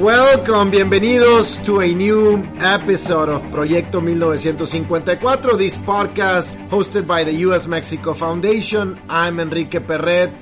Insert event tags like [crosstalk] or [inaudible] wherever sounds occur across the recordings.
Welcome, bienvenidos to a new episode of Proyecto 1954, this podcast hosted by the U.S. Mexico Foundation. I'm Enrique Perret,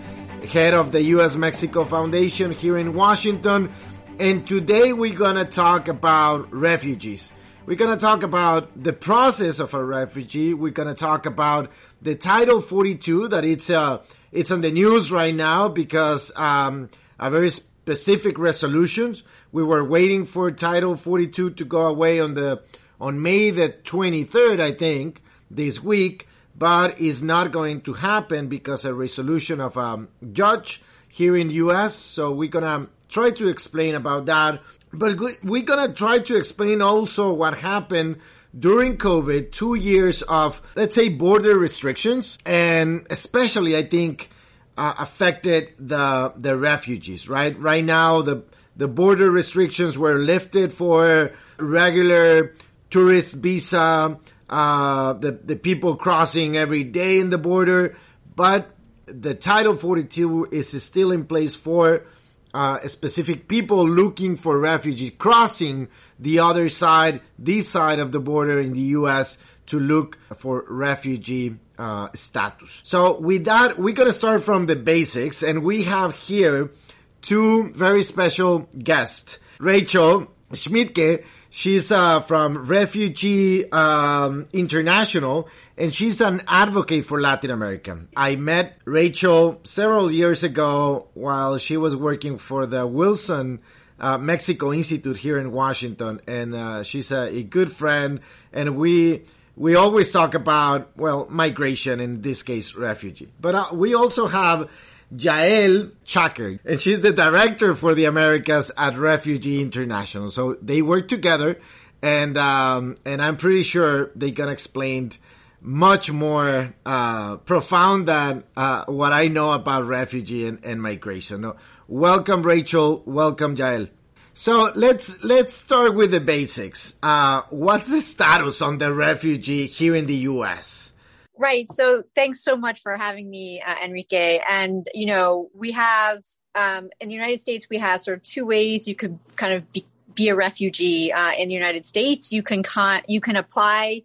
head of the U.S. Mexico Foundation here in Washington. And today we're gonna talk about refugees. We're gonna talk about the process of a refugee. We're gonna talk about the Title 42 that it's, uh, it's on the news right now because, um, a very specific resolutions. We were waiting for Title 42 to go away on the on May the 23rd, I think, this week, but is not going to happen because a resolution of a judge here in U.S. So we're gonna try to explain about that, but we're gonna try to explain also what happened during COVID, two years of, let's say, border restrictions, and especially, I think, uh, affected the the refugees. Right, right now the the border restrictions were lifted for regular tourist visa, uh, the the people crossing every day in the border, but the Title 42 is still in place for uh, specific people looking for refugees crossing the other side, this side of the border in the U.S. to look for refugee uh, status. So with that, we're going to start from the basics and we have here two very special guests. Rachel Schmidtke, she's uh, from Refugee um, International and she's an advocate for Latin America. I met Rachel several years ago while she was working for the Wilson uh, Mexico Institute here in Washington, and uh, she's a, a, good friend. And we we always talk about, well, migration, in this case, refugee. But uh, we also have Yael Schacher, and she's the director for the Americas at Refugee International. So they work together, and um, and I'm pretty sure they can explain much more uh, profound than uh, what I know about refugee and, and migration. Welcome, Rachel. Welcome, Jael. So let's let's start with the basics. Uh, what's the status on the refugee here in the U.S.? Right. So thanks so much for having me, uh, Enrique. And you know, we have um, in the United States we have sort of two ways you could kind of be, be a refugee uh, in the United States. You can con- you can apply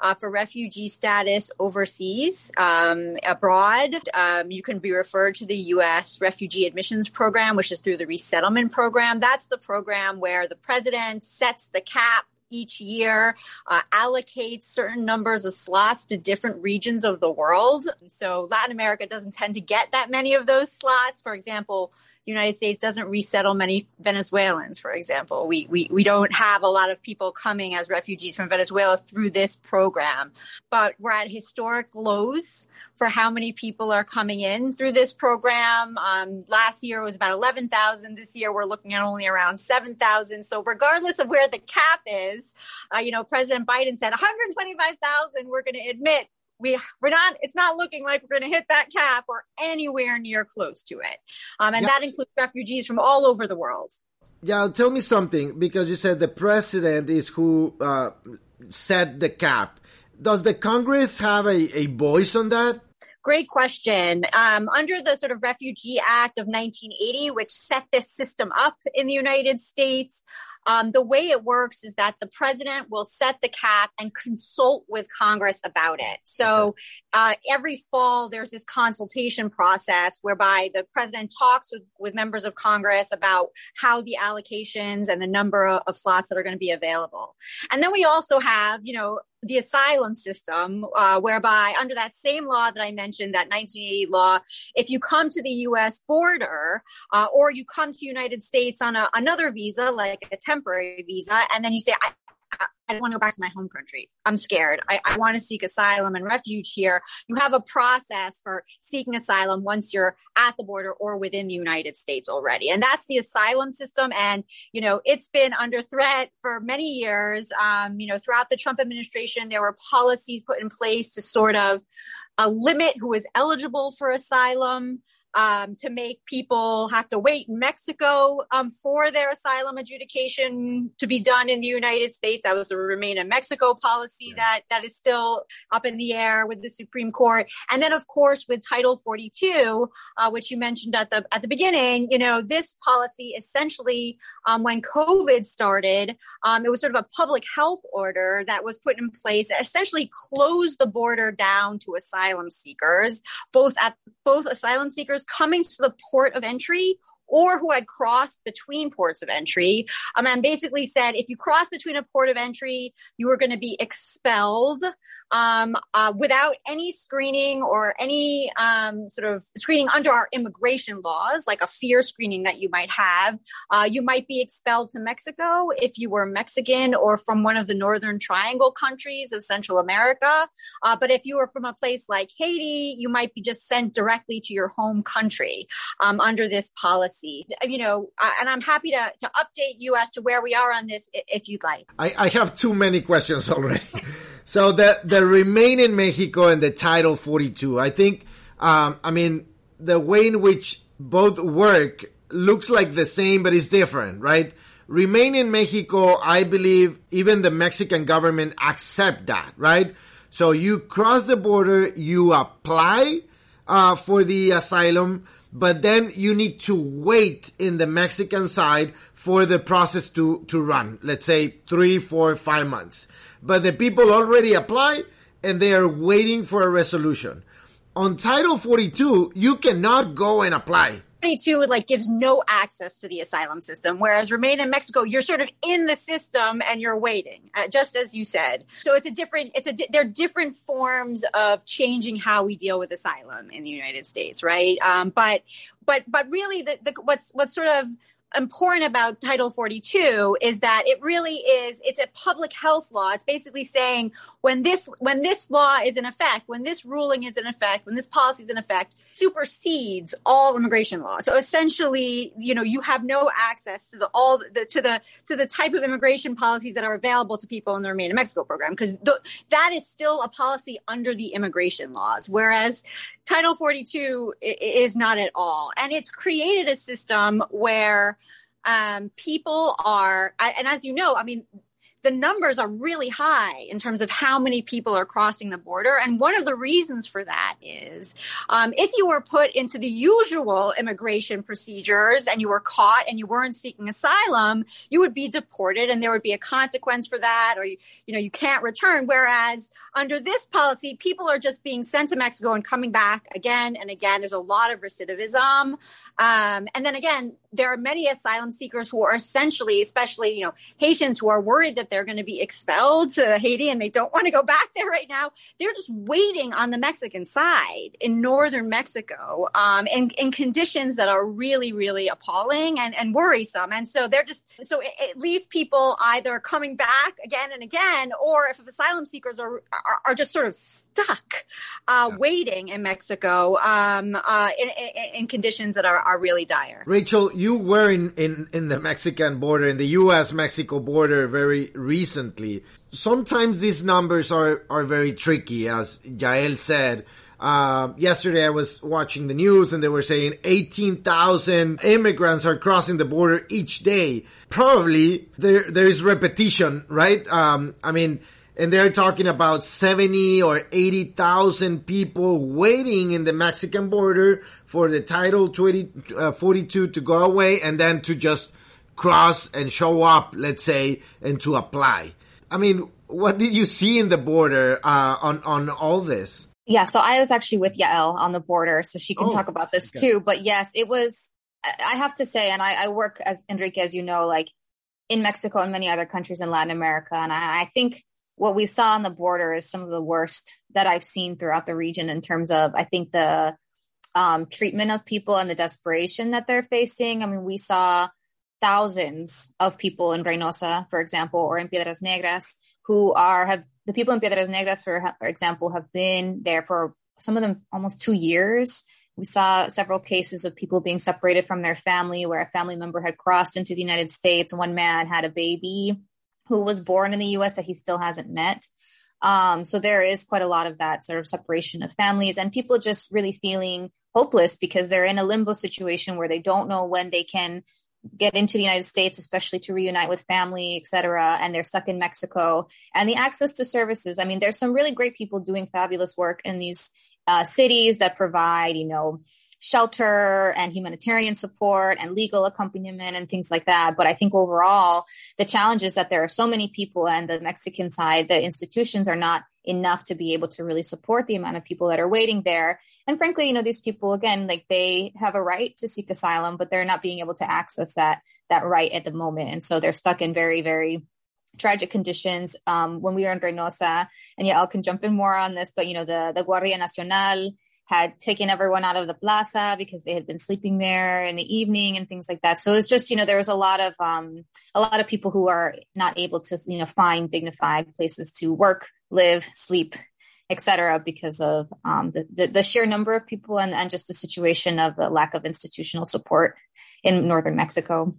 uh, for refugee status overseas, um, abroad. Um, you can be referred to the U.S. Refugee Admissions Program, which is through the Resettlement Program. That's the program where the president sets the cap each year uh, allocates certain numbers of slots to different regions of the world. So Latin America doesn't tend to get that many of those slots. For example, the United States doesn't resettle many Venezuelans, for example. We, we, we don't have a lot of people coming as refugees from Venezuela through this program, but we're at historic lows for how many people are coming in through this program. Um, last year was about 11,000. This year we're looking at only around 7,000. So regardless of where the cap is, uh, you know, President Biden said 125,000 we're going to admit we we're not it's not looking like we're going to hit that cap or anywhere near close to it um, and that includes refugees from all over the world yeah tell me something because you said the president is who uh, set the cap does the congress have a, a voice on that Great question. Um, under the sort of Refugee Act of 1980, which set this system up in the United States, um, the way it works is that the president will set the cap and consult with Congress about it. So uh, every fall, there's this consultation process whereby the president talks with, with members of Congress about how the allocations and the number of, of slots that are going to be available. And then we also have, you know, the asylum system, uh, whereby under that same law that I mentioned, that 1980 law, if you come to the U.S. border uh, or you come to United States on a, another visa, like a temporary visa, and then you say, I, I don't want to go back to my home country. I'm scared. I, I want to seek asylum and refuge here. You have a process for seeking asylum once you're at the border or within the United States already. And that's the asylum system. And, you know, it's been under threat for many years. Um, you know, throughout the Trump administration, there were policies put in place to sort of uh, limit who is eligible for asylum um, to make people have to wait in Mexico um, for their asylum adjudication to be done in the United States. That was the Remain in Mexico policy that that is still up in the air with the Supreme Court. And then, of course, with Title 42, uh, which you mentioned at the at the beginning, you know, this policy essentially, um, when COVID started, um, it was sort of a public health order that was put in place that essentially closed the border down to asylum seekers, both at both asylum seekers coming to the port of entry or who had crossed between ports of entry. Um, and basically said if you cross between a port of entry, you were going to be expelled um, uh, without any screening or any um, sort of screening under our immigration laws, like a fear screening that you might have. Uh, you might be expelled to Mexico if you were Mexican or from one of the Northern Triangle countries of Central America. Uh, but if you were from a place like Haiti, you might be just sent directly to your home country um, under this policy. You know, uh, and I'm happy to, to update you as to where we are on this if you'd like. I, I have too many questions already. [laughs] So the the remain in Mexico and the Title 42. I think, um, I mean, the way in which both work looks like the same, but it's different, right? Remain in Mexico, I believe even the Mexican government accept that, right? So you cross the border, you apply uh, for the asylum, but then you need to wait in the Mexican side for the process to, to run. Let's say three, four, five months but the people already apply and they are waiting for a resolution. On Title 42, you cannot go and apply. 22 like gives no access to the asylum system whereas remain in mexico you're sort of in the system and you're waiting uh, just as you said so it's a different it's a they're different forms of changing how we deal with asylum in the united states right um, but but but really the, the what's what's sort of important about Title 42 is that it really is, it's a public health law. It's basically saying when this, when this law is in effect, when this ruling is in effect, when this policy is in effect, supersedes all immigration law. So essentially, you know, you have no access to the, all the, to the, to the type of immigration policies that are available to people in the Remain in Mexico program, because th- that is still a policy under the immigration laws. Whereas Title 42 is not at all. And it's created a system where um, people are, and as you know, I mean, the numbers are really high in terms of how many people are crossing the border. And one of the reasons for that is um, if you were put into the usual immigration procedures and you were caught and you weren't seeking asylum, you would be deported and there would be a consequence for that or you, you know, you can't return. Whereas under this policy, people are just being sent to Mexico and coming back again and again. There's a lot of recidivism. Um, and then again, there are many asylum seekers who are essentially, especially, you know, Haitians who are worried that they're going to be expelled to Haiti and they don't want to go back there right now. They're just waiting on the Mexican side in northern Mexico um, in, in conditions that are really, really appalling and, and worrisome. And so they're just, so it, it leaves people either coming back again and again, or if asylum seekers are, are, are just sort of stuck uh, yeah. waiting in Mexico um, uh, in, in, in, conditions that are, are really dire. Rachel, you were in, in, in the Mexican border, in the U.S. Mexico border very recently. Sometimes these numbers are, are very tricky, as Yael said. Uh, yesterday I was watching the news and they were saying 18,000 immigrants are crossing the border each day. Probably there, there is repetition, right? Um, I mean, and they're talking about 70 or 80,000 people waiting in the Mexican border for the Title 20, uh, 42 to go away and then to just cross and show up, let's say, and to apply. I mean, what did you see in the border uh, on on all this? Yeah, so I was actually with Yael on the border, so she can oh, talk about this okay. too. But yes, it was. I have to say, and I, I, work as Enrique, as you know, like in Mexico and many other countries in Latin America, and I, I think what we saw on the border is some of the worst that I've seen throughout the region in terms of, I think, the um, treatment of people and the desperation that they're facing. I mean, we saw thousands of people in Reynosa, for example, or in Piedras Negras, who are have the people in Piedras Negras, for, for example, have been there for some of them almost two years. We saw several cases of people being separated from their family, where a family member had crossed into the United States. One man had a baby who was born in the U.S. that he still hasn't met. Um, so there is quite a lot of that sort of separation of families and people just really feeling hopeless because they're in a limbo situation where they don't know when they can get into the United States, especially to reunite with family, et cetera, and they're stuck in Mexico. And the access to services. I mean, there's some really great people doing fabulous work in these uh, cities that provide, you know, shelter and humanitarian support and legal accompaniment and things like that. But I think overall, the challenge is that there are so many people and the Mexican side, the institutions are not enough to be able to really support the amount of people that are waiting there. And frankly, you know, these people, again, like they have a right to seek asylum, but they're not being able to access that, that right at the moment. And so they're stuck in very, very tragic conditions. Um, when we were in Reynosa, and yeah, I can jump in more on this, but you know, the, the Guardia Nacional had taken everyone out of the plaza because they had been sleeping there in the evening and things like that. So it's just, you know, there was a lot of, um, a lot of people who are not able to, you know, find dignified places to work, live, sleep, etc., because of um, the, the, the, sheer number of people and, and just the situation of the lack of institutional support in northern Mexico.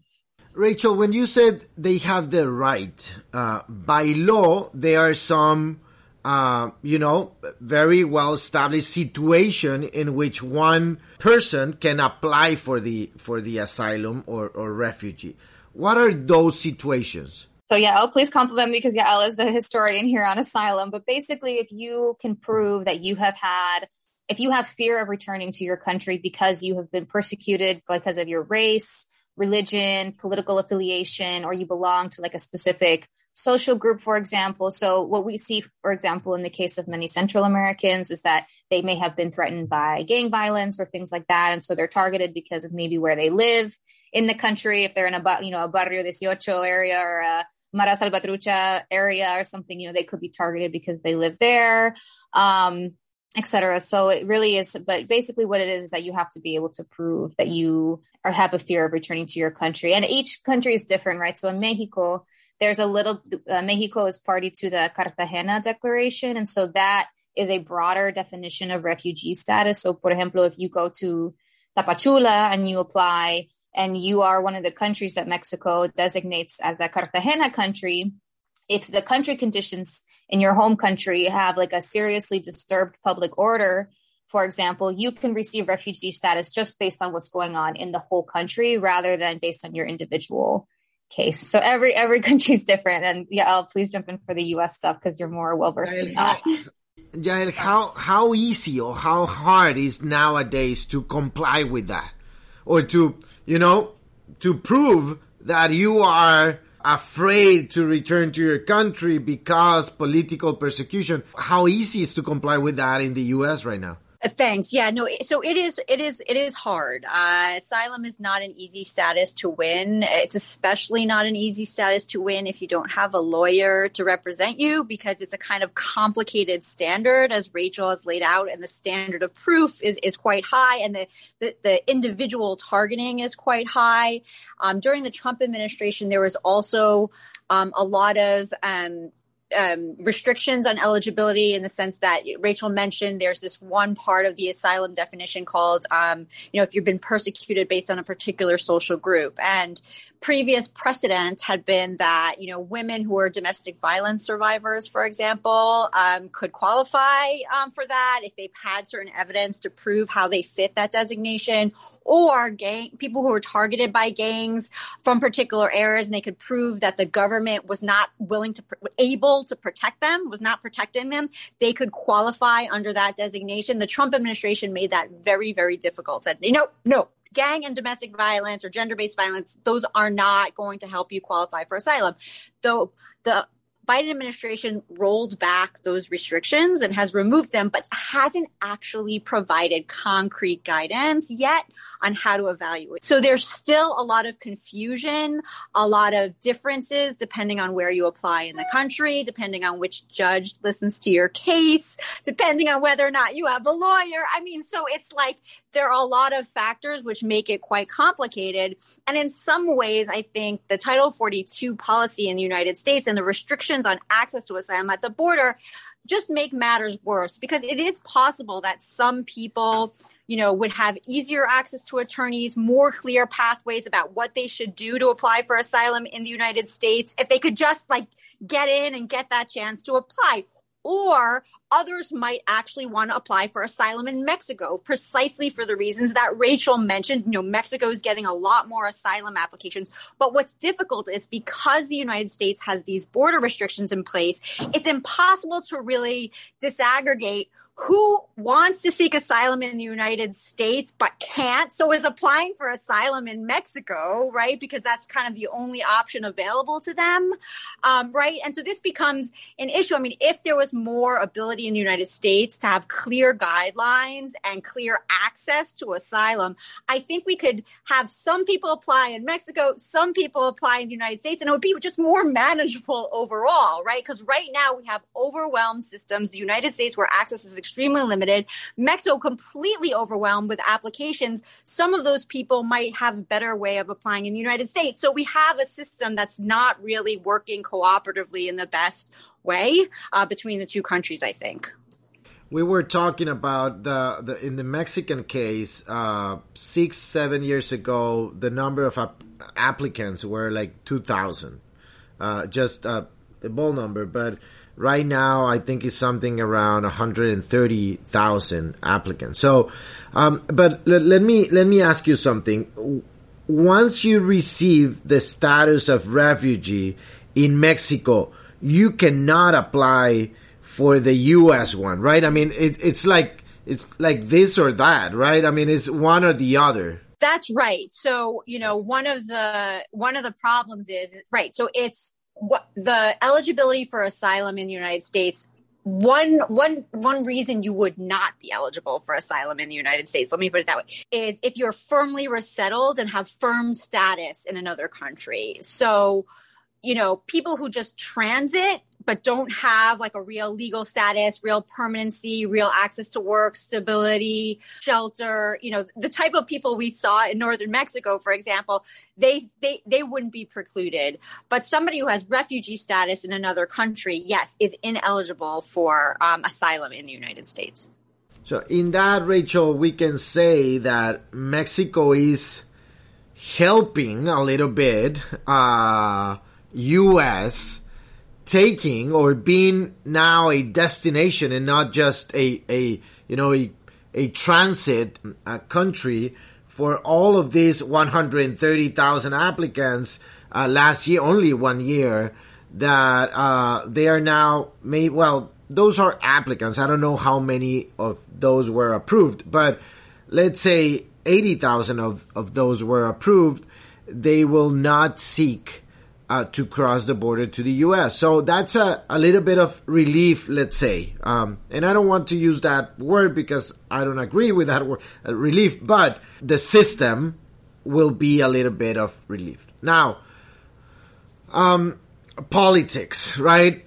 Rachel, when you said they have the right, uh, by law, there are some uh, you know, very well established situation in which one person can apply for the for the asylum or, or refugee. What are those situations? So Yael, please compliment me because Yael is the historian here on asylum. But basically, if you can prove that you have had, if you have fear of returning to your country because you have been persecuted because of your race, religion, political affiliation, or you belong to like a specific social group, for example. So what we see, for example, in the case of many Central Americans is that they may have been threatened by gang violence or things like that. And so they're targeted because of maybe where they live in the country. If they're in a, you know, a Barrio 18 area or a Mara Salvatrucha area or something, you know, they could be targeted because they live there. Um, etc. So it really is, but basically what it is is that you have to be able to prove that you are have a fear of returning to your country, and each country is different, right? So in Mexico, there's a little uh, Mexico is party to the Cartagena Declaration, and so that is a broader definition of refugee status. So, for example, if you go to Tapachula and you apply, and you are one of the countries that Mexico designates as a Cartagena country, if the country conditions in your home country have like a seriously disturbed public order, for example, you can receive refugee status just based on what's going on in the whole country rather than based on your individual case. So every every [laughs] country is different. And Yael, please jump in for the US stuff because you're more well versed in that. Yael, how how easy or how hard is nowadays to comply with that? Or to, you know, to prove that you are afraid to return to your country because political persecution. How easy is to comply with that in the US right now? Thanks. Yeah, no. So it is. It is. It is hard. Uh, asylum is not an easy status to win. It's especially not an easy status to win if you don't have a lawyer to represent you, because it's a kind of complicated standard, as Rachel has laid out, and the standard of proof is is quite high, and the the, the individual targeting is quite high. Um, during the Trump administration, there was also um, a lot of um, um, restrictions on eligibility in the sense that Rachel mentioned there's this one part of the asylum definition called, um, you know, if you've been persecuted based on a particular social group. And previous precedent had been that you know women who are domestic violence survivors, for example, um, could qualify um, for that if they've had certain evidence to prove how they fit that designation, or gang people who were targeted by gangs from particular areas, and they could prove that the government was not willing to able to protect them, was not protecting them. They could qualify under that designation. The Trump administration made that very very difficult. Said, know, no, gang and domestic violence or gender based violence, those are not going to help you qualify for asylum. Though the Biden administration rolled back those restrictions and has removed them, but hasn't actually provided concrete guidance yet on how to evaluate. So there's still a lot of confusion, a lot of differences depending on where you apply in the country, depending on which judge listens to your case, depending on whether or not you have a lawyer. I mean, so it's like there are a lot of factors which make it quite complicated. And in some ways, I think the Title 42 policy in the United States and the restrictions on access to asylum at the border just make matters worse. Because it is possible that some people, you know, would have easier access to attorneys, more clear pathways about what they should do to apply for asylum in the United States if they could just like get in and get that chance to apply or others might actually want to apply for asylum in Mexico precisely for the reasons that Rachel mentioned. You know, Mexico is getting a lot more asylum applications. But what's difficult is because the United States has these border restrictions in place, it's impossible to really disaggregate who wants to seek asylum in the United States but can't, so is applying for asylum in Mexico, right? Because that's kind of the only option available to them, um, right? And so this becomes an issue. I mean, if there was more ability in the United States to have clear guidelines and clear access to asylum, I think we could have some people apply in Mexico, some people apply in the United States, and it would be just more manageable overall, right? Because right now we have overwhelmed systems. The United States where access is extremely limited. Mexico completely overwhelmed with applications. Some of those people might have a better way of applying in the United States. So we have a system that's not really working cooperatively in the best way uh, between the two countries, I think. We were talking about the, the in the Mexican case uh, six seven years ago. The number of ap- applicants were like two thousand, uh, just a ball number. But Right now, I think it's something around 130,000 applicants. So, um, but let, let me let me ask you something. Once you receive the status of refugee in Mexico, you cannot apply for the U.S. one, right? I mean, it, it's like it's like this or that, right? I mean, it's one or the other. That's right. So, you know, one of the one of the problems is right. So it's what the eligibility for asylum in the United States one one one reason you would not be eligible for asylum in the United States, let me put it that way, is if you're firmly resettled and have firm status in another country. So, you know, people who just transit but don't have like a real legal status, real permanency, real access to work, stability, shelter, you know, the type of people we saw in northern Mexico, for example, they they they wouldn't be precluded. But somebody who has refugee status in another country, yes, is ineligible for um, asylum in the United States. So in that, Rachel, we can say that Mexico is helping a little bit uh, U.S taking or being now a destination and not just a, a you know, a, a transit uh, country for all of these 130,000 applicants uh, last year, only one year, that uh, they are now made, well, those are applicants. I don't know how many of those were approved, but let's say 80,000 of, of those were approved. They will not seek uh, to cross the border to the U.S. So that's a, a little bit of relief, let's say. Um, and I don't want to use that word because I don't agree with that word, uh, relief, but the system will be a little bit of relief. Now, um, politics, right?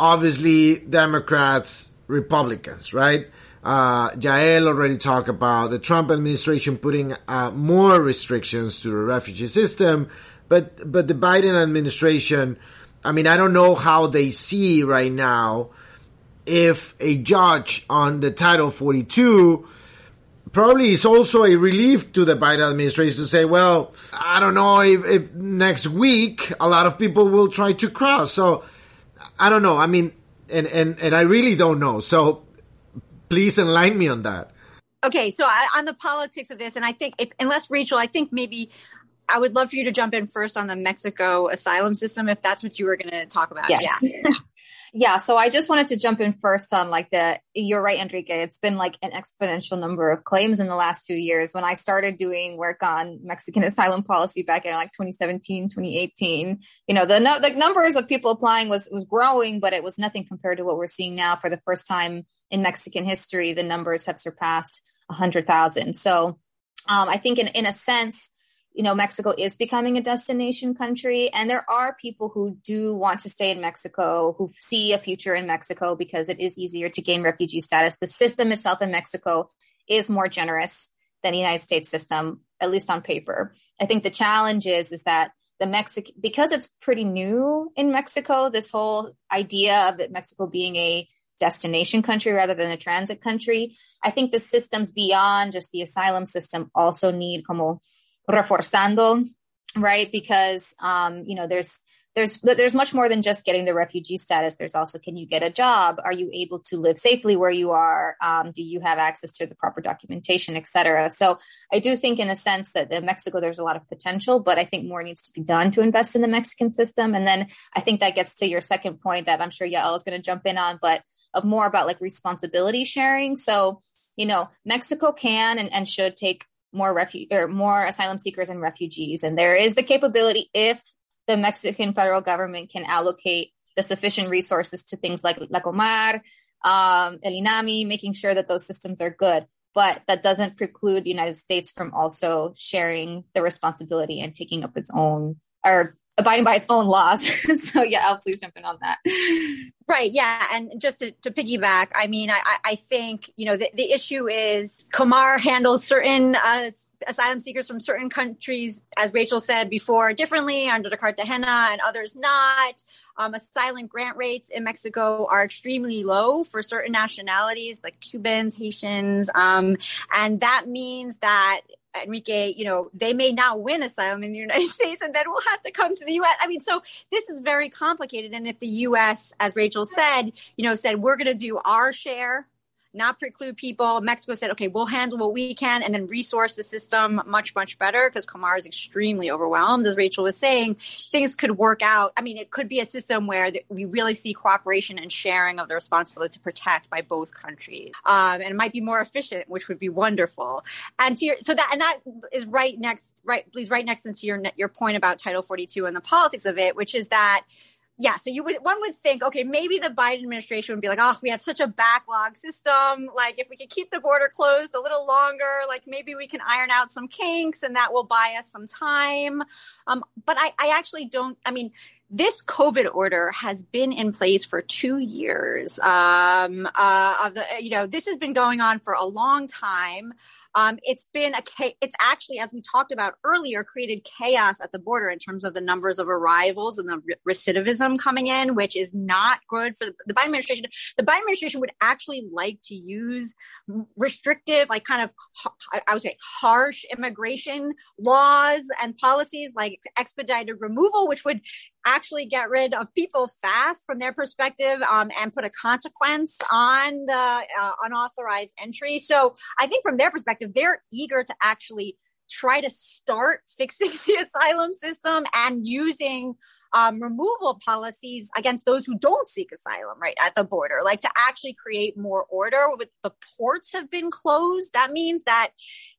Obviously, Democrats, Republicans, right? Uh, Yael already talked about the Trump administration putting uh, more restrictions to the refugee system. But but the Biden administration, I mean, I don't know how they see right now if a judge on the Title 42 probably is also a relief to the Biden administration to say, well, I don't know if, if next week a lot of people will try to cross. So I don't know. I mean, and, and, and I really don't know. So please enlighten me on that. Okay, so I, on the politics of this, and I think if unless Rachel, I think maybe I would love for you to jump in first on the Mexico asylum system if that's what you were going to talk about. Yes. Yeah. [laughs] Yeah, so I just wanted to jump in first on like the you're right, Enrique. It's been like an exponential number of claims in the last few years. When I started doing work on Mexican [laughs] asylum policy back in like 2017, 2018, you know, the no, the numbers of people applying was was growing, but it was nothing compared to what we're seeing now. For the first time in Mexican history, the numbers have surpassed 100,000. So um, I think in in a sense you know, Mexico is becoming a destination country. And there are people who do want to stay in Mexico, who see a future in Mexico because it is easier to gain refugee status. The system itself in Mexico is more generous than the United States system, at least on paper. I think the challenge is, is that the Mexican, because it's pretty new in Mexico, this whole idea of Mexico being a destination country rather than a transit country. I think the systems beyond just the asylum system also need como reforzando, right? Because, um, you know, there's, there's, there's much more than just getting the refugee status. There's also, can you get a job? Are you able to live safely where you are? Um, do you have access to the proper documentation, et cetera? So I do think in a sense that in Mexico, there's a lot of potential, but I think more needs to be done to invest in the Mexican system. And then I think that gets to your second point that I'm sure Yael is going to jump in on, but of more about like responsibility sharing. So, you know, Mexico can and, and should take more or more asylum seekers and refugees. And there is the capability if the Mexican federal government can allocate the sufficient resources to things like La Comar, um, El INAMI, making sure that those systems are good. But that doesn't preclude the United States from also sharing the responsibility and taking up its own or abiding by its own laws. [laughs] so Yael, please jump in on that. Right. Yeah. And just to, to piggyback, I mean, I, I think, you know, the, the issue is Comar handles certain uh, asylum seekers from certain countries, as Rachel said before, differently under the Cartagena and others not. Um, asylum grant rates in Mexico are extremely low for certain nationalities like Cubans, Haitians. Um, and that means that Enrique, you know, they may not win asylum in the United [laughs] States and then we'll have to come to the US. I mean, so this is very complicated. And if the US, as Rachel said, you know, said we're going to do our share not preclude people. Mexico said, okay, we'll handle what we can and then resource the system much, much better because Comar is extremely overwhelmed. As Rachel was saying, things could work out. I mean, it could be a system where we really see cooperation and sharing of the responsibility to protect by both countries. Um, and it might be more efficient, which would be wonderful. And your, so that, and that is right next, right, please, right next into your, your point about Title 42 and the politics of it, which is that yeah, so you would one would think, okay, maybe the Biden administration would be like, oh, we have such a backlog system. Like, if we could keep the border closed a little longer, like maybe we can iron out some kinks, and that will buy us some time. Um, but I, I actually don't. I mean, this COVID order has been in place for two years. Um, uh, of the, you know, this has been going on for a long time. Um, it's been a, it's actually, as we talked about earlier, created chaos at the border in terms of the numbers of arrivals and the recidivism coming in, which is not good for the, the Biden administration. The Biden administration would actually like to use restrictive, like kind of, I would say harsh immigration laws and policies like expedited removal, which would actually get rid of people fast from their perspective um, and put a consequence on the uh, unauthorized entry. So I think from their perspective, they're eager to actually try to start [laughs] fixing the asylum system and using um, removal policies against those who don't seek asylum right at the border, like to actually create more order. With the ports have been closed, that means that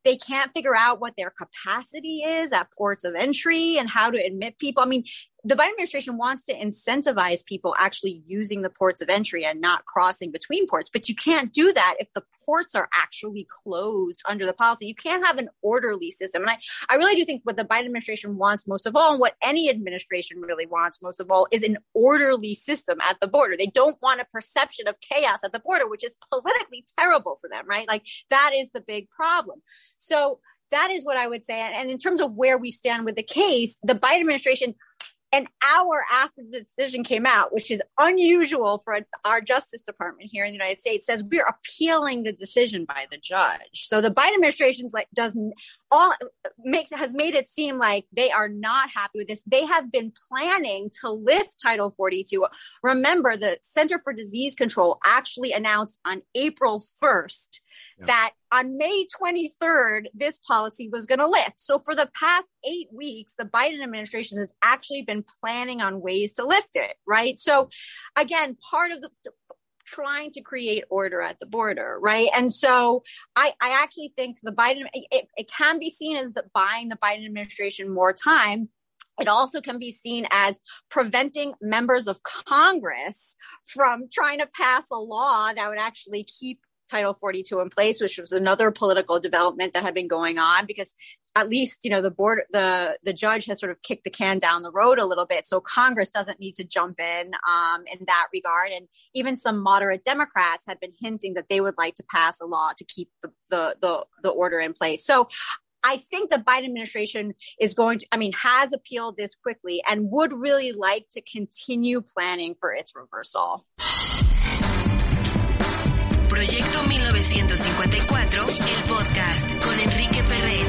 they can't figure out what their capacity is at ports of entry and how to admit people. I mean, the Biden administration wants to incentivize people actually using the ports of entry and not crossing between ports. But you can't do that if the ports are actually closed under the policy. You can't have an orderly system. And I, I really do think what the Biden administration wants most of all, and what any administration really wants most of all, is an orderly system at the border. They don't want a perception of chaos at the border, which is politically terrible for them, right? Like that is the big problem. So that is what I would say. And in terms of where we stand with the case, the Biden administration an hour after the decision came out, which is unusual for our Justice Department here in the United States, says we're appealing the decision by the judge. So the Biden administration's like doesn't all makes has made it seem like they are not happy with this. They have been planning to lift Title 42. Remember, the Center for Disease Control actually announced on April 1st yeah. that on May 23rd, this policy was going to lift. So for the past eight weeks, the Biden administration has actually been planning on ways to lift it, right? So again, part of the trying to create order at the border, right? And so I, I actually think the Biden, it, it can be seen as the, buying the Biden administration more time. It also can be seen as preventing members of Congress from trying to pass a law that would actually keep Title 42 in place, which was another political development that had been going on because at least you know the board the the judge has sort of kicked the can down the road a little bit so congress doesn't need to jump in um, in that regard and even some moderate democrats had been hinting that they would like to pass a law to keep the the the, the order in place so I think the Biden administration is going to, I mean, has appealed this quickly and would really like to continue planning for its reversal. Proyecto 1954, el podcast con Enrique Perret.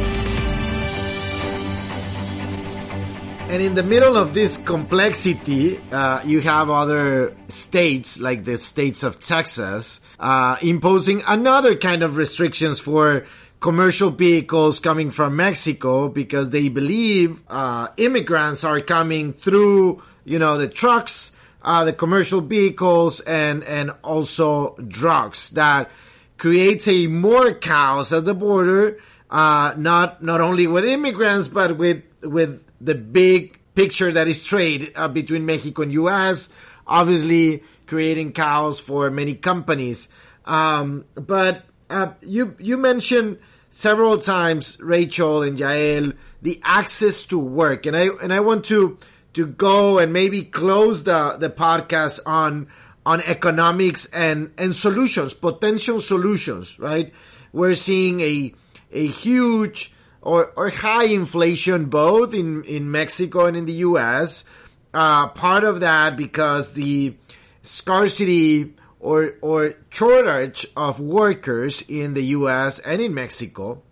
And in the middle of this complexity, uh, you have other states like the states of Texas uh, imposing another kind of restrictions for commercial vehicles coming from Mexico because they believe uh, immigrants are coming through, you know, the trucks, uh, the commercial vehicles, and and also drugs that creates a more chaos at the border. Uh, not not only with immigrants but with with the big picture that is trade uh, between Mexico and U.S. Obviously, creating chaos for many companies. Um, but uh, you you mentioned several times, Rachel and Yael, the access to work, and I and I want to to go and maybe close the the podcast on on economics and and solutions, potential solutions. Right, we're seeing a a huge or, or high inflation both in, in Mexico and in the US. Uh, part of that because the scarcity or, or shortage of workers in the US and in Mexico,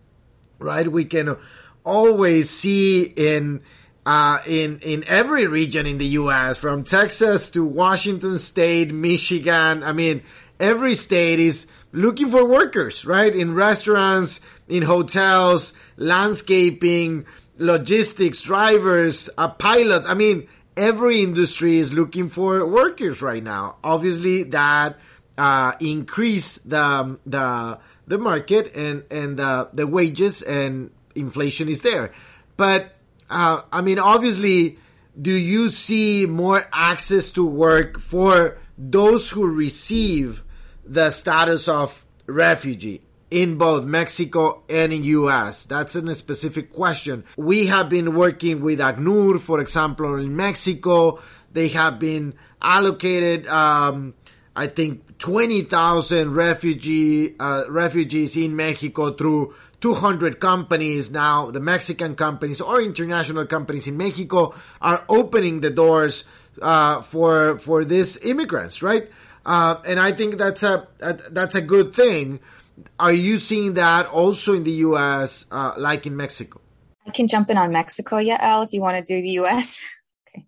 right? We can always see in, uh, in, in every region in the US, from Texas to Washington state, Michigan. I mean, every state is looking for workers, right? In restaurants, in hotels, landscaping, logistics, drivers, uh, pilots. I mean, every industry is looking for workers right now. Obviously, that uh, increase the the the market and and uh, the wages and inflation is there. But uh, I mean, obviously, do you see more access to work for those who receive the status of refugee? in both Mexico and in US? That's a specific question. We have been working with ACNUR, for example, in Mexico. They have been allocated, um, I think, 20,000 refugee, uh, refugees in Mexico through 200 companies now, the Mexican companies or international companies in Mexico are opening the doors, uh, for, for these immigrants, right? Uh, and I think that's a, a, that's a good thing. Are you seeing that also in the U.S., uh, like in Mexico? I can jump in on Mexico, Yael, if you want to do the U.S. [laughs] okay.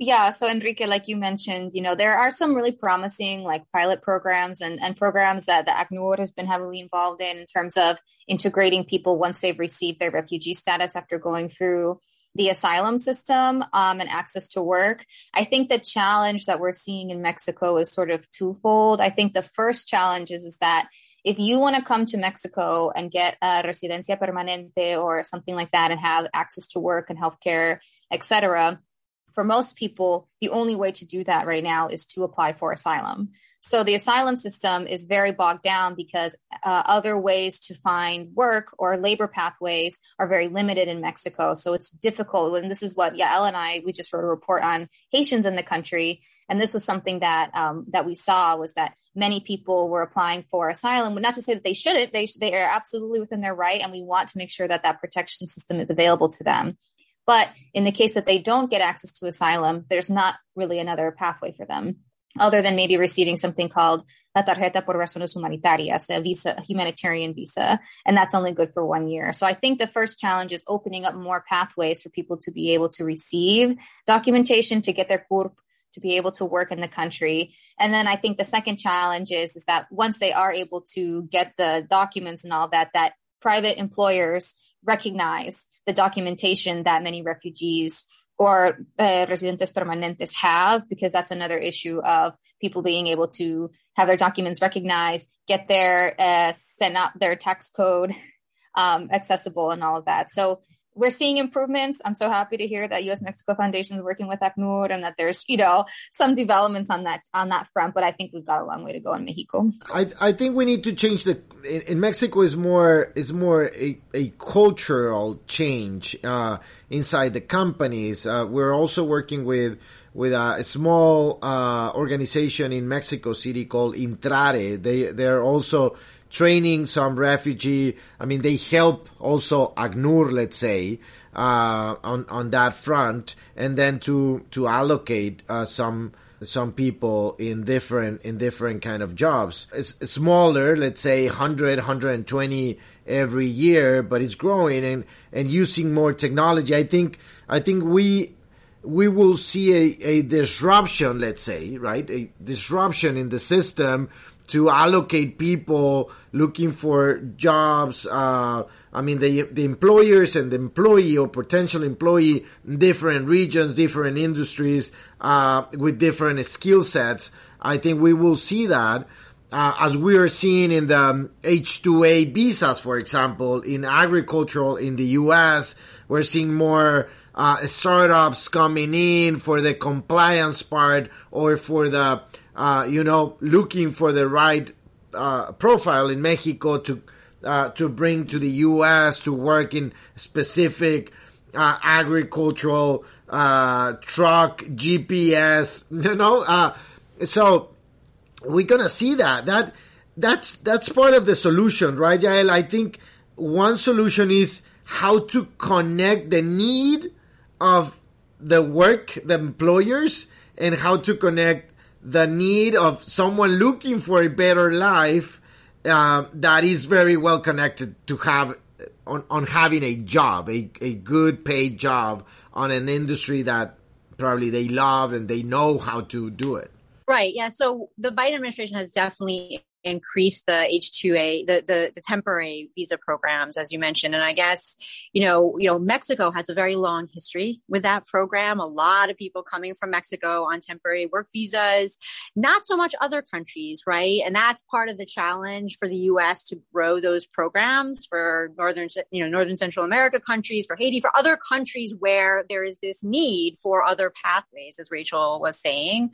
Yeah, so Enrique, like you mentioned, you know, there are some really promising like pilot programs and, and programs that the ACNUR has been heavily involved in in terms of integrating people once they've received their refugee status after going through the asylum system um, and access to work. I think the challenge that we're seeing in Mexico is sort of twofold. I think the first challenge is, is that if you want to come to Mexico and get a residencia permanente or something like that and have access to work and healthcare, etc., for most people, the only way to do that right now is to apply for asylum. So the asylum system is very bogged down because uh, other ways to find work or labor pathways are very limited in Mexico. So it's difficult. And this is what Yael and I, we just wrote a report on Haitians in the country. And this was something that, um, that we saw was that many people were applying for asylum. Not to say that they shouldn't, they, they are absolutely within their right. And we want to make sure that that protection system is available to them. But in the case that they don't get access to asylum, there's not really another pathway for them. other than maybe receiving something called la tarjeta por razones humanitarias, a visa, a humanitarian visa, and that's only good for one year. So I think the first challenge is opening up more pathways for people to be able to receive documentation to get their CURP to be able to work in the country. And then I think the second challenge is, is that once they are able to get the documents and all that, that private employers recognize the documentation that many refugees or uh, residentes permanentes have, because that's another issue of people being able to have their documents recognized, get their uh, sent out their tax code um, accessible, and all of that. So we're seeing improvements. I'm so happy to hear that U.S. Mexico Foundation is working with ACNUR and that there's, you know, some developments on that on that front. But I think we've got a long way to go in Mexico. I I think we need to change the. In, in Mexico is more is more a, a cultural change uh, inside the companies. Uh, we're also working with with a, small uh, organization in Mexico City called Intrare. They they're also training some refugee. I mean, they help also ACNUR, let's say, uh, on on that front, and then to to allocate uh, some some people in different in different kind of jobs. It's smaller, let's say 100, 120 every year, but it's growing and and using more technology. I think I think we we will see a, a disruption, let's say, right? A disruption in the system to allocate people looking for jobs. Uh, I mean, the the employers and the employee or potential employee in different regions, different industries, uh, with different skill sets. I think we will see that. Uh, as we are seeing in the H-2A visas, for example, in agricultural in the U.S., we're seeing more uh, startups coming in for the compliance part or for the uh, you know, looking for the right uh, profile in Mexico to uh, to bring to the U.S. to work in specific uh, agricultural uh, truck GPS. [laughs] You know, uh, so we're gonna see that that that's that's part of the solution, right, Yael? I think one solution is how to connect the need of the work, the employers, and how to connect the need of someone looking for a better life uh, that is very well connected to have on, on having a job, a, a good paid job on an industry that probably they love and they know how to do it. Right. Yeah. So the Biden administration has definitely increase the H2A, the, the, the temporary visa programs, as you mentioned. And I guess, you know, you know, Mexico has a very long history with that program. A lot of people coming from Mexico on temporary work visas, not so much other countries, right? And that's part of the challenge for the U.S. to grow those programs for northern, you know, northern Central America countries, for Haiti, for other countries where there is this need for other pathways, as Rachel was saying.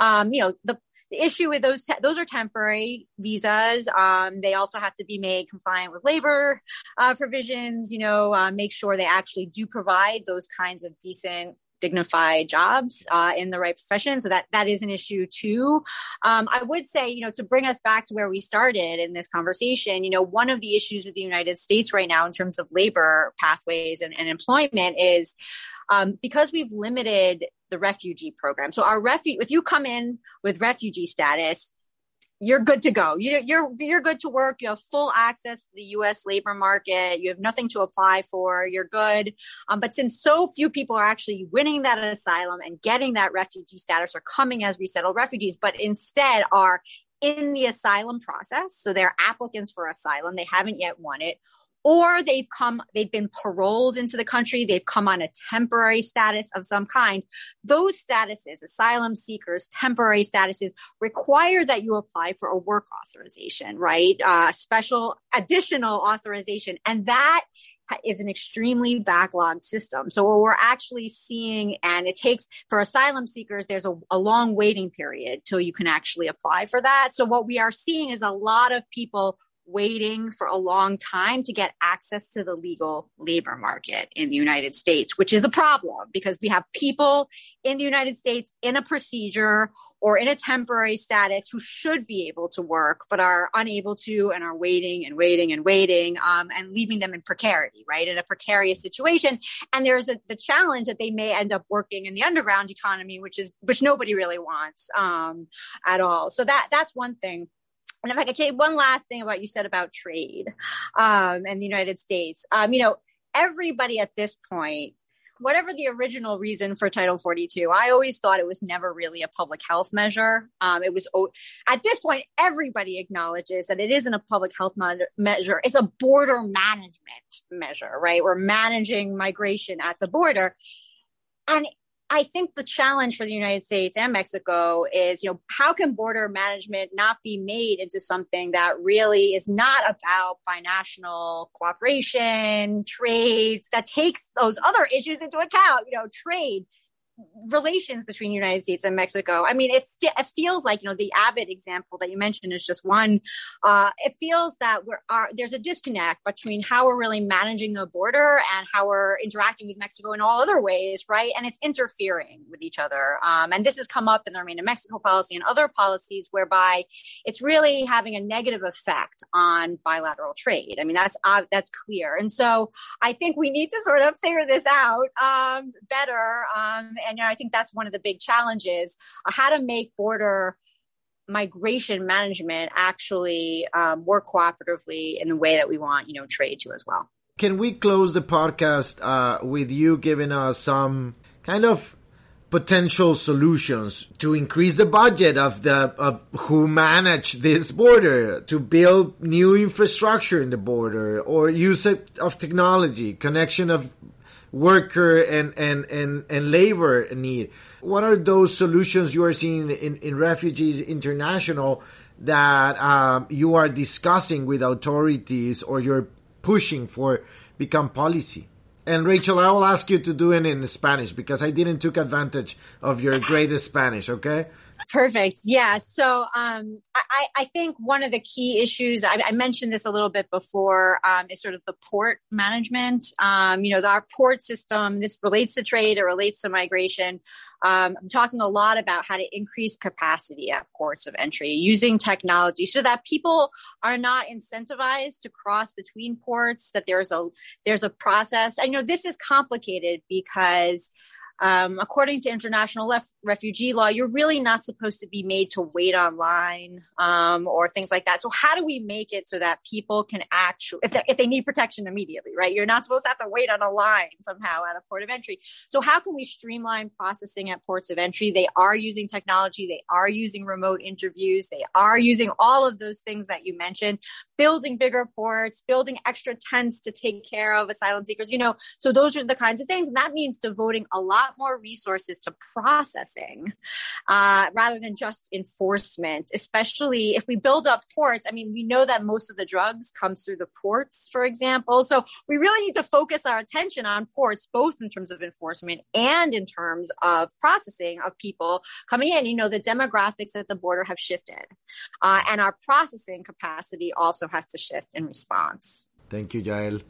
Um, you know, the the issue with those, te- those are temporary visas. Um, they also have to be made compliant with labor uh, provisions, you know, uh, make sure they actually do provide those kinds of decent dignified jobs uh, in the right profession. So that that is an issue too. Um, I would say, you know, to bring us back to where we started in this conversation, you know, one of the issues with the United States right now in terms of labor pathways and, and employment is um, because we've limited the refugee program. So our refugee, if you come in with refugee status, you're good to go. You, you're you're good to work. You have full access to the U.S. labor market. You have nothing to apply for. You're good. Um, but since so few people are actually winning that asylum and getting that refugee status, or coming as resettled refugees, but instead are in the asylum process. So they're applicants for asylum. They haven't yet won it. Or they've come, they've been paroled into the country. They've come on a temporary status of some kind. Those statuses, asylum seekers, temporary statuses require that you apply for a work authorization, right? Uh, special additional authorization. And that is an extremely backlogged system. So what we're actually seeing, and it takes for asylum seekers, there's a, a, long waiting period till you can actually apply for that. So what we are seeing is a lot of people waiting for a long time to get access to the legal labor market in the United States, which is a problem because we have people in the United States in a procedure or in a temporary status who should be able to work but are unable to and are waiting and waiting and waiting um, and leaving them in precarity, right? In a precarious situation. And there's a, the challenge that they may end up working in the underground economy, which is which nobody really wants um, at all. So that that's one thing. And if I could say one last thing about you said about trade um, and the United States, um, you know, everybody at this point, whatever the original reason for Title 42, I always thought it was never really a public health measure. Um, it was at this point, everybody acknowledges that it isn't a public health measure; it's a border management measure, right? We're managing migration at the border, and I think the challenge for the United States and Mexico is, you know, how can border management not be made into something that really is not about binational cooperation, trade, that takes those other issues into account, you know, trade, relations between the United States and Mexico. I mean, it, it feels like you know the Abbott example that you mentioned is just one. Uh, it feels that we're are, there's a disconnect between how we're really managing the border and how we're interacting with Mexico in all other ways, right? And it's interfering with each other. Um, and this has come up in the Remain in Mexico policy and other policies whereby it's really having a negative effect on bilateral trade. I mean, that's uh, that's clear. And so I think we need to sort of figure this out um, better. Um, and I think that's one of the big challenges: uh, how to make border migration management actually um, work cooperatively in the way that we want, you know, trade to as well. Can we close the podcast uh, with you giving us some kind of potential solutions to increase the budget of the of who manage this border to build new infrastructure in the border or use of technology connection of worker and, and, and, and labor need. What are those solutions you are seeing in, in Refugees International that um, you are discussing with authorities or you're pushing for become policy? And Rachel, I will ask you to do it in Spanish because I didn't took advantage of your greatest Spanish, okay? Perfect. Yeah. So um, I, I, think one of the key issues, I, I mentioned this a little bit before, um, is sort of the port management. Um, you know, our port system, this relates to trade, it relates to migration. Um, I'm talking a lot about how to increase capacity at ports of entry using technology so that people are not incentivized to cross between ports, that there's a, there's a process. I know this is complicated because um, according to international lef- refugee law, you're really not supposed to be made to wait online um, or things like that. So how do we make it so that people can actually, if they, if they need protection immediately, right? You're not supposed to have to wait on a line somehow at a port of entry. So how can we streamline processing at ports of entry? They are using technology. They are using remote interviews. They are using all of those things that you mentioned, building bigger ports, building extra tents to take care of asylum seekers, you know, so those are the kinds of things. And that means devoting a lot lot more resources to processing uh, rather than just enforcement, especially if we build up ports. I mean, we know that most of the drugs comes through the ports, for example. So we really need to focus our attention on ports, both in terms of enforcement and in terms of processing of people coming in. You know, the demographics at the border have shifted, uh, and our processing capacity also has to shift in response. Thank you, Yael.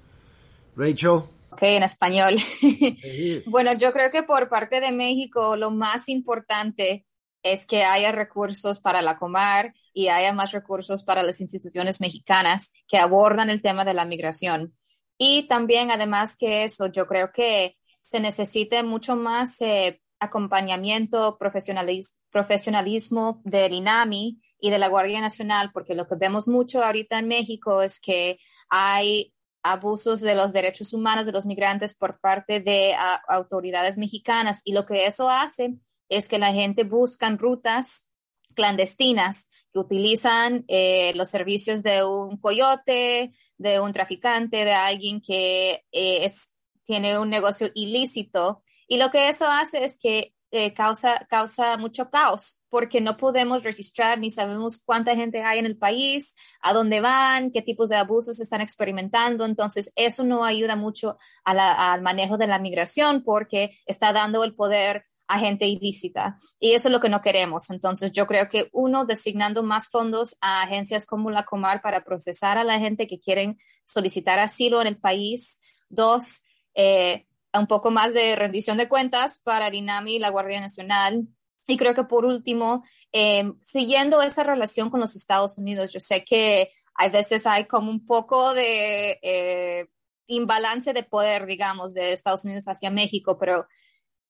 Rachel. Ok, en español. [laughs] bueno, yo creo que por parte de México lo más importante es que haya recursos para la Comar y haya más recursos para las instituciones mexicanas que abordan el tema de la migración. Y también, además que eso, yo creo que se necesita mucho más eh, acompañamiento, profesionalismo del INAMI y de la Guardia Nacional, porque lo que vemos mucho ahorita en México es que hay abusos de los derechos humanos de los migrantes por parte de autoridades mexicanas y lo que eso hace es que la gente busca rutas clandestinas que utilizan eh, los servicios de un coyote, de un traficante, de alguien que eh, es, tiene un negocio ilícito. Y lo que eso hace es que eh, causa, causa mucho caos porque no podemos registrar ni sabemos cuánta gente hay en el país, a dónde van, qué tipos de abusos están experimentando. Entonces, eso no ayuda mucho al manejo de la migración porque está dando el poder a gente ilícita. Y eso es lo que no queremos. Entonces, yo creo que uno, designando más fondos a agencias como la Comar para procesar a la gente que quieren solicitar asilo en el país. Dos, eh, un poco más de rendición de cuentas para el INAMI y la Guardia Nacional. Y creo que por último, eh, siguiendo esa relación con los Estados Unidos, yo sé que hay veces hay como un poco de eh, imbalance de poder, digamos, de Estados Unidos hacia México, pero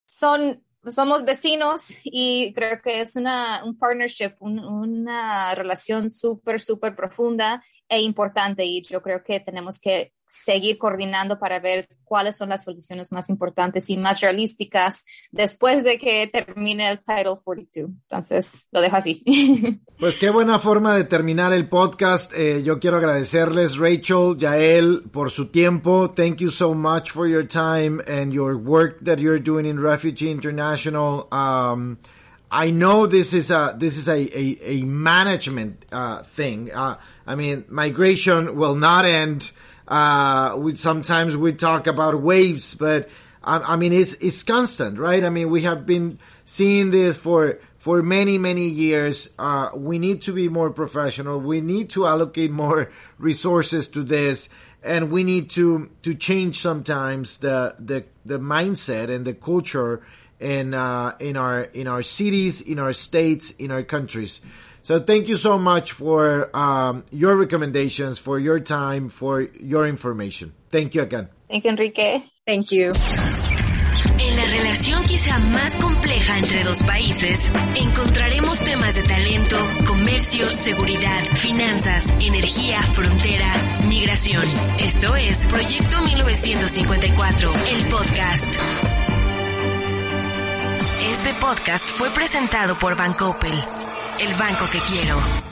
son, somos vecinos y creo que es una, un partnership, una relación súper, súper profunda e importante y yo creo que tenemos que seguir coordinando para ver cuáles son las soluciones más importantes y más realísticas después de que termine el Title 42. Entonces, lo dejo así. [laughs] Pues qué buena forma de terminar el podcast. Eh, yo quiero agradecerles, Rachel, Yael, por su tiempo. Thank you so much for your time and your work that you're doing in Refugee International. Um, I know this is a this is a a, management uh, thing. Uh, I mean, migration will not end. Uh, we sometimes we talk about waves, but I, I mean it's it's constant, right? I mean we have been seeing this for for many many years. Uh, we need to be more professional. We need to allocate more [laughs] resources to this, and we need to to change sometimes the the the mindset and the culture in uh, in our in our cities, in our states, in our countries. So thank you so much for um, your recommendations, for your time, for your information. Thank you again. Thank you, Enrique. Thank you. En la relación quizá más compleja entre dos países, encontraremos temas de talento, comercio, seguridad, finanzas, energía, frontera, migración. Esto es Proyecto 1954, el podcast. Este podcast fue presentado por Bancoppel el banco que quiero.